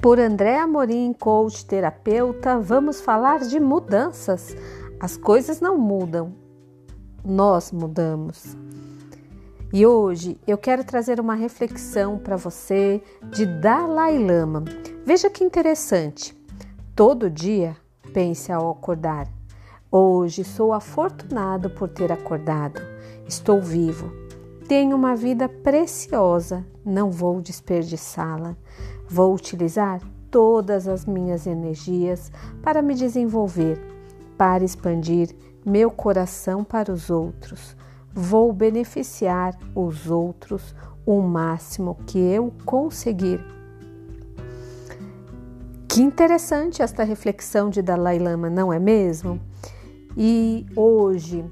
Por André Amorim, coach terapeuta, vamos falar de mudanças. As coisas não mudam, nós mudamos. E hoje eu quero trazer uma reflexão para você de Dalai Lama. Veja que interessante. Todo dia pense ao acordar. Hoje sou afortunado por ter acordado. Estou vivo. Tenho uma vida preciosa, não vou desperdiçá-la. Vou utilizar todas as minhas energias para me desenvolver, para expandir meu coração para os outros. Vou beneficiar os outros o máximo que eu conseguir. Que interessante esta reflexão de Dalai Lama, não é mesmo? E hoje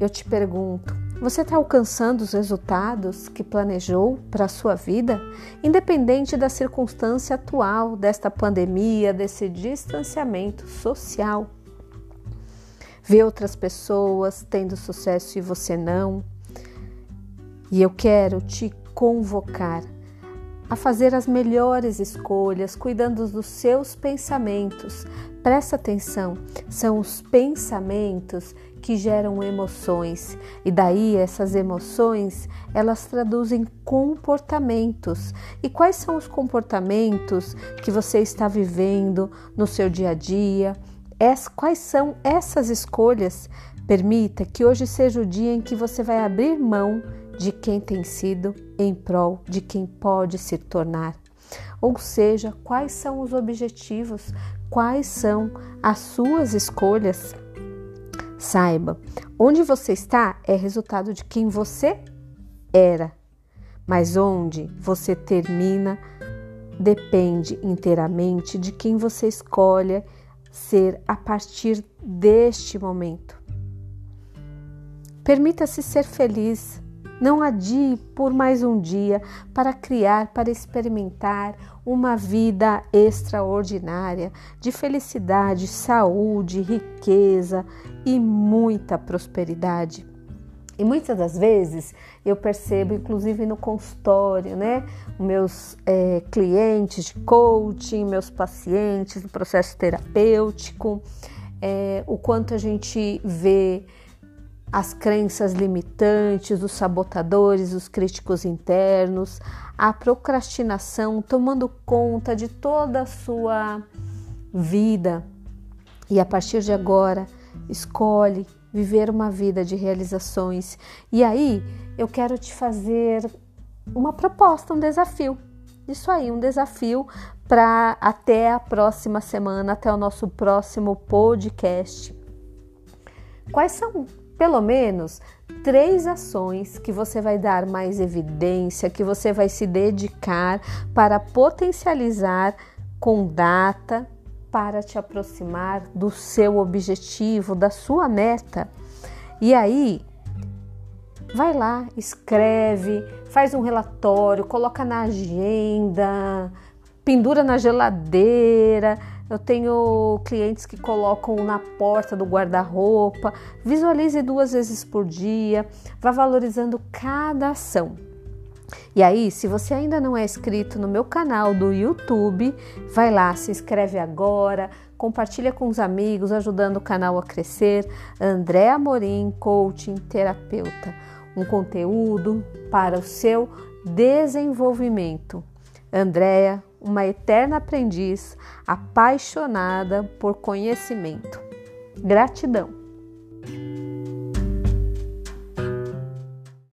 eu te pergunto: você está alcançando os resultados que planejou para a sua vida, independente da circunstância atual desta pandemia, desse distanciamento social? Vê outras pessoas tendo sucesso e você não. E eu quero te convocar a fazer as melhores escolhas, cuidando dos seus pensamentos. Presta atenção, são os pensamentos que geram emoções e daí essas emoções elas traduzem comportamentos. E quais são os comportamentos que você está vivendo no seu dia a dia? Quais são essas escolhas? Permita que hoje seja o dia em que você vai abrir mão de quem tem sido em prol de quem pode se tornar. Ou seja, quais são os objetivos, quais são as suas escolhas. Saiba, onde você está é resultado de quem você era, mas onde você termina depende inteiramente de quem você escolhe ser a partir deste momento. Permita-se ser feliz. Não adie por mais um dia para criar, para experimentar uma vida extraordinária de felicidade, saúde, riqueza e muita prosperidade. E muitas das vezes eu percebo, inclusive no consultório, né? Meus é, clientes de coaching, meus pacientes no processo terapêutico, é, o quanto a gente vê as crenças limitantes, os sabotadores, os críticos internos, a procrastinação tomando conta de toda a sua vida. E a partir de agora, escolhe viver uma vida de realizações. E aí, eu quero te fazer uma proposta, um desafio. Isso aí, um desafio para até a próxima semana, até o nosso próximo podcast. Quais são pelo menos três ações que você vai dar mais evidência, que você vai se dedicar para potencializar com data para te aproximar do seu objetivo, da sua meta. E aí, vai lá, escreve, faz um relatório, coloca na agenda, pendura na geladeira eu tenho clientes que colocam na porta do guarda-roupa. Visualize duas vezes por dia, vá valorizando cada ação. E aí, se você ainda não é inscrito no meu canal do YouTube, vai lá, se inscreve agora, compartilha com os amigos, ajudando o canal a crescer. André Amorim, coaching terapeuta. Um conteúdo para o seu desenvolvimento. Andréa, uma eterna aprendiz, apaixonada por conhecimento. Gratidão.